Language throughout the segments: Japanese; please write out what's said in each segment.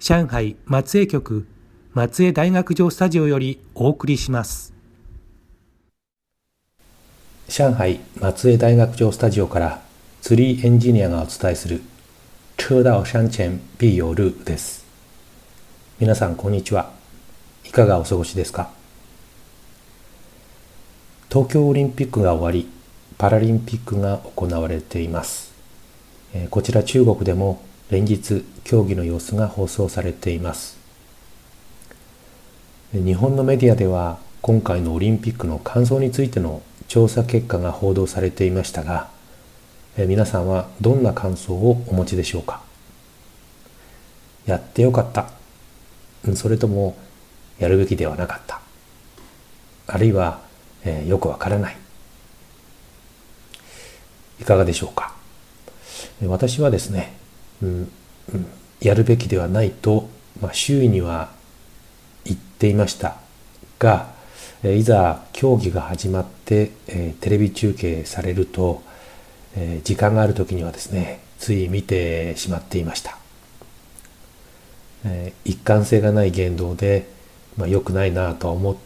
上海松江局松江大学城スタジオよりお送りします。上海松江大学城スタジオからツリーエンジニアがお伝えする車道山前必有ルです。皆さんこんにちは。いかがお過ごしですか？東京オリンピックが終わりパラリンピックが行われています。こちら中国でも連日競技の様子が放送されています。日本のメディアでは今回のオリンピックの感想についての調査結果が報道されていましたが皆さんはどんな感想をお持ちでしょうか？やってよかった。それともやるべきではなかった。あるいは、えー、よくわからない。いかがでしょうか？私はですね、うん、やるべきではないと、まあ、周囲には言っていました。がいざ競技が始まって、え、テレビ中継されると、え、時間がある時にはですねつい見てしまっていました、え、一貫性がない言動で、まあ、良くないなとは思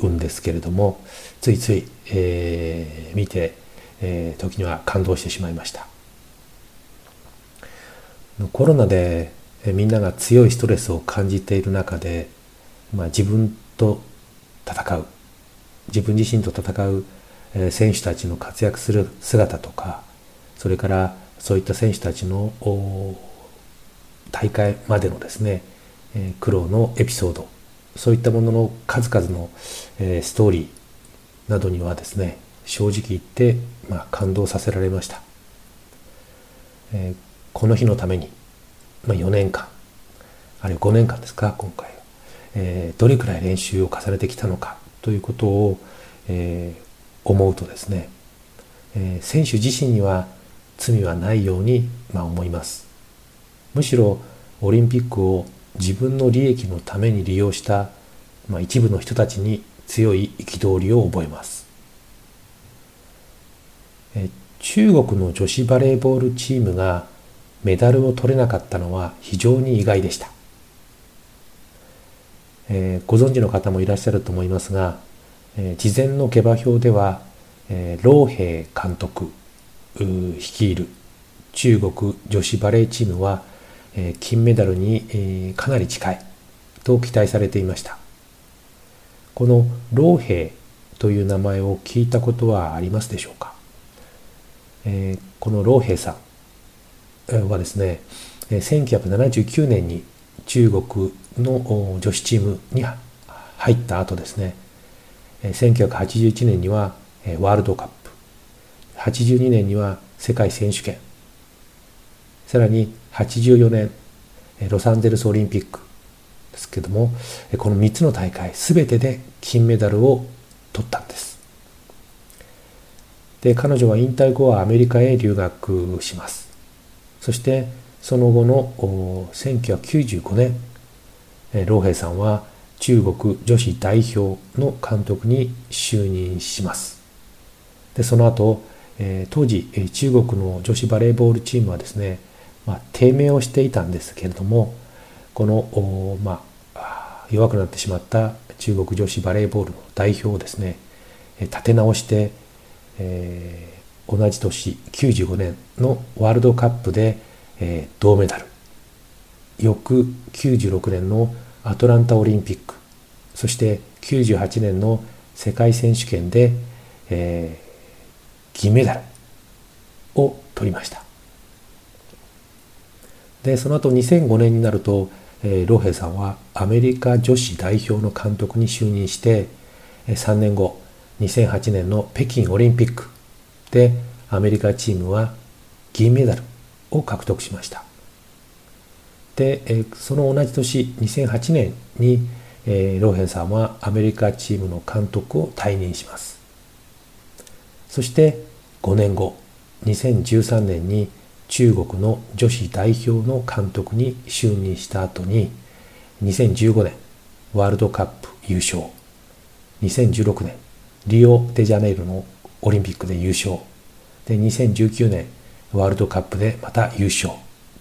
うんですけれどもついつい、えー、見て、え、時には感動してしまいました。コロナでみんなが強いストレスを感じている中で、まあ、自分と戦う。自分自身と戦う選手たちの活躍する姿とかそれからそういった選手たちの大会までのですね苦労のエピソード。そういったものの数々のストーリーなどにはですね正直言って、まあ、感動させられました、この日のために、まあ、4年間あるいは5年間ですか今回。えー、どれくらい練習を重ねてきたのかということを、えー、思うとですね、えー、選手自身には罪はないように、まあ、思います。むしろオリンピックを自分の利益のために利用した、まあ、一部の人たちに強い憤りを覚えます、え中国の女子バレーボールチームがメダルを取れなかったのは非常に意外でした。えー、ご存知の方もいらっしゃると思いますが、えー、事前の下馬評では、えー、老兵監督率いる中国女子バレーチームは、えー、金メダルに、えー、かなり近いと期待されていました。この老兵という名前を聞いたことはありますでしょうか、えー、この老兵さんはですね1979年に中国の女子チームに入った後ですね1981年にはワールドカップ82年には世界選手権さらに84年ロサンゼルスオリンピックですけどもこの3つの大会全てで金メダルを取ったんです。で彼女は引退後はアメリカへ留学します。そしてその後の1995年老兵さんは中国女子代表の監督に就任します。でその後、え、当時中国の女子バレーボールチームはですね、まあ、低迷をしていたんですけれどもこの、まあ、弱くなってしまった中国女子バレーボールの代表をですね立て直して、えー、同じ年95年のワールドカップで、えー、銅メダル。翌96年のアトランタオリンピック。そして98年の世界選手権で、えー、銀メダルを取りました。でその後2005年になると、えー、ロヘイさんはアメリカ女子代表の監督に就任して3年後2008年の北京オリンピック。でアメリカチームは銀メダルを獲得しました。でその同じ年2008年にローヘンさんはアメリカチームの監督を退任します。そして5年後2013年に中国の女子代表の監督に就任した後に2015年ワールドカップ優勝。2016年リオデジャネイロのオリンピックで優勝。で2019年ワールドカップでまた優勝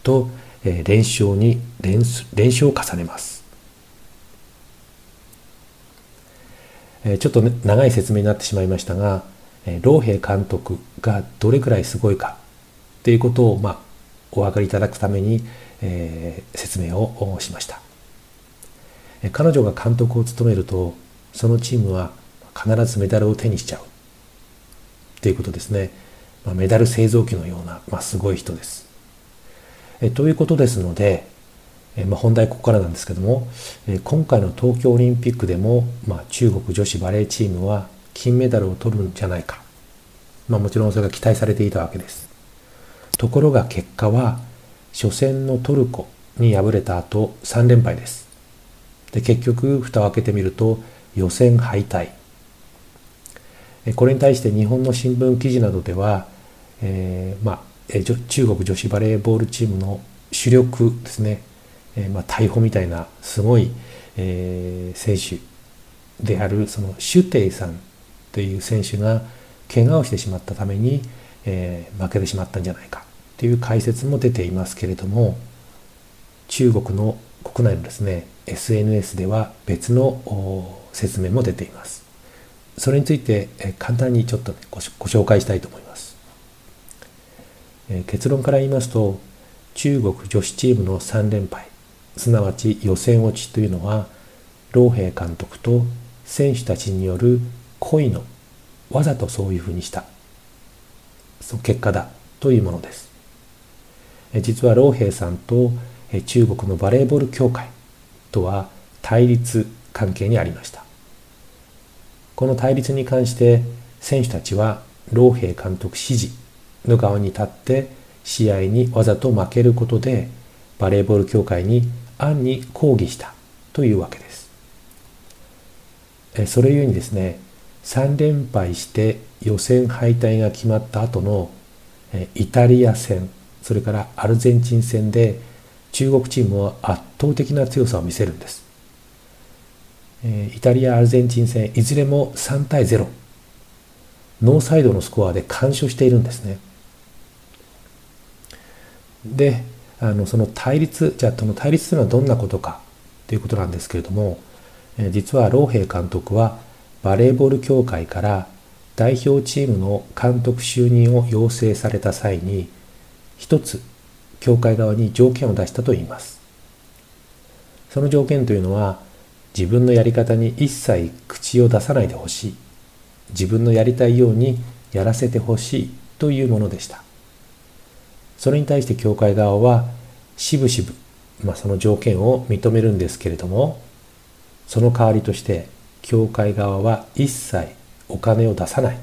と、え、連勝に連連勝を重ねます、え、ちょっと、ね、長い説明になってしまいましたが、えー、ローヘイ監督がどれくらいすごいかということを、まあ、お分かりいただくために、えー、説明をしました、え、彼女が監督を務めるとそのチームは必ずメダルを手にしちゃう。ということですね。まあ、メダル製造機のような、まあ、すごい人です。えということですので、えまあ、本題ここからなんですけども、え今回の東京オリンピックでも、まあ、中国女子バレーチームは金メダルを取るんじゃないか、まあ、もちろんそれが期待されていたわけです。ところが結果は初戦のトルコに敗れた後3連敗です。で結局蓋を開けてみると予選敗退これに対して日本の新聞記事などでは、えー、まあ、中国女子バレーボールチームの主力ですね、えー、まあ、逮捕みたいなすごい、えー、選手であるそのシュテイさんという選手が怪我をしてしまったために、え負けてしまったんじゃないかという解説も出ていますけれども中国の国内のですね SNS では別の説明も出ています。それについて簡単にちょっとご紹介したいと思います。結論から言いますと中国女子チームの3連敗すなわち予選落ちというのは老兵監督と選手たちによる恋のわざとそういうふうにしたその結果だというものです実は老兵さんと中国のバレーボール協会とは対立関係にありましたこの対立に関して選手たちは老兵監督指示の側に立って試合にわざと負けることでバレーボール協会に暗に抗議したというわけです。それゆえにですね3連敗して予選敗退が決まった後のイタリア戦それからアルゼンチン戦で中国チームは圧倒的な強さを見せるんです。えイタリア・アルゼンチン戦いずれも3対0ノーサイドのスコアで完勝しているんですね。であのその対立じゃあその対立というのはどんなことかということなんですけれどもえ実はローヘイ監督はバレーボール協会から代表チームの監督就任を要請された際に一つ協会側に条件を出したといいます。その条件というのは自分のやり方に一切口を出さないでほしい。自分のやりたいようにやらせてほしいというものでした。それに対して教会側はしぶしぶ、まあ、その条件を認めるんですけれどもその代わりとして教会側は一切お金を出さない。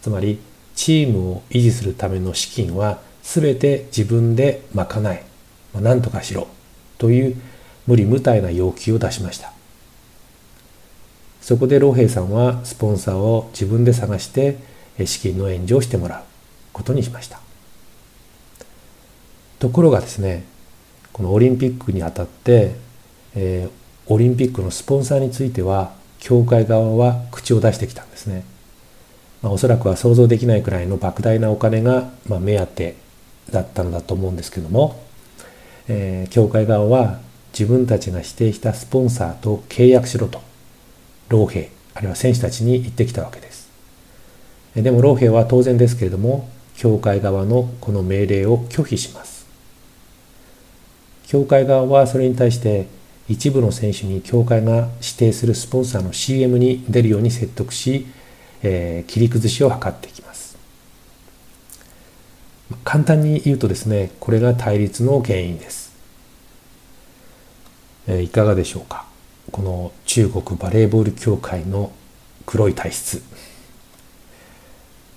つまりチームを維持するための資金は全て自分で賄い、まあ、何とかしろという無理無体な要求を出しました。そこで老兵さんはスポンサーを自分で探して資金の援助をしてもらうことにしました。ところがですねこのオリンピックにあたって、えー、オリンピックのスポンサーについては協会側は口を出してきたんですね、まあ、おそらくは想像できないくらいの莫大なお金が、まあ、目当てだったのだと思うんですけども、えー、会側は自分たちが指定したスポンサーと契約しろと老兵あるいは選手たちに言ってきたわけです。でも老兵は当然ですけれども協会側のこの命令を拒否します。協会側はそれに対して一部の選手に協会が指定するスポンサーの CM に出るように説得し、えー、切り崩しを図っていきます。簡単に言うとですねこれが対立の原因です、え、いかがでしょうか？この中国バレーボール協会の黒い体質。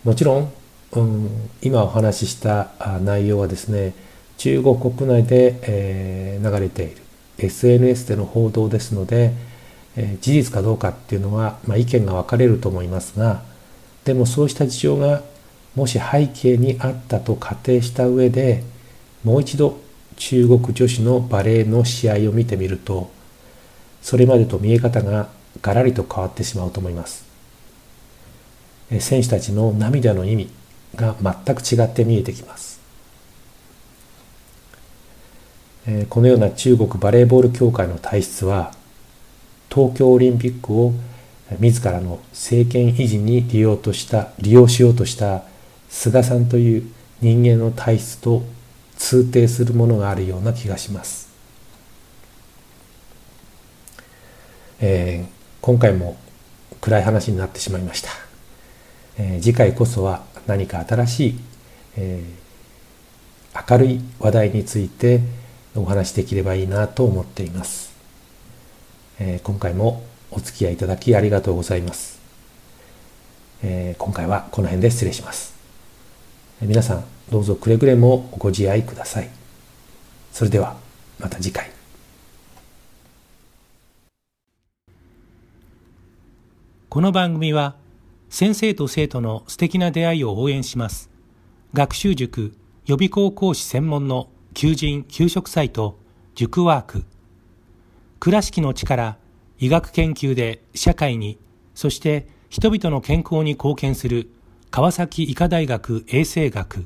もちろん、うん、今お話しした内容はですね中国国内で、えー、流れている。SNS での報道ですので、えー、事実かどうかっていうのは、まあ、意見が分かれると思いますがでもそうした事情がもし背景にあったと仮定した上でもう一度中国女子のバレーの試合を見てみるとそれまでと見え方がガラリと変わってしまうと思います。選手たちの涙の意味が全く違って見えてきます。このような中国バレーボール協会の体質は東京オリンピックを自らの政権維持に利用とした利用しようとした菅さんという人間の体質と通底するものがあるような気がします、えー、今回も暗い話になってしまいました、えー、次回こそは何か新しい、えー、明るい話題についてお話しできればいいなと思っています、えー、今回もお付き合いいただきありがとうございます、えー、今回はこの辺で失礼します、えー、皆さんどうぞくれぐれもご自愛くださいそれではまた次回この番組は先生と生徒の素敵な出会いを応援します学習塾予備校講師専門の求人・給食サイト、塾ワーク。倉敷の力、医学研究で社会に、そして人々の健康に貢献する川崎医科大学衛生学。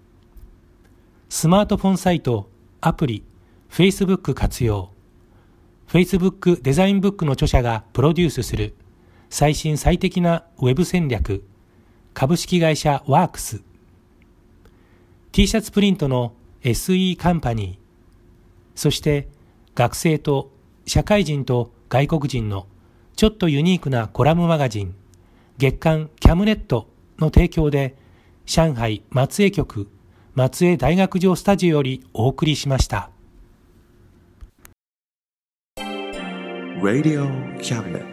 スマートフォンサイト、アプリ、Facebook 活用。Facebook デザインブックの著者がプロデュースする最新最適なウェブ戦略。株式会社ワークス。T シャツプリントの SE カンパニー。そして学生と社会人と外国人のちょっとユニークなコラムマガジン月刊キャムネットの提供で上海松江局松江大学城スタジオよりお送りしました。Radio Cabinet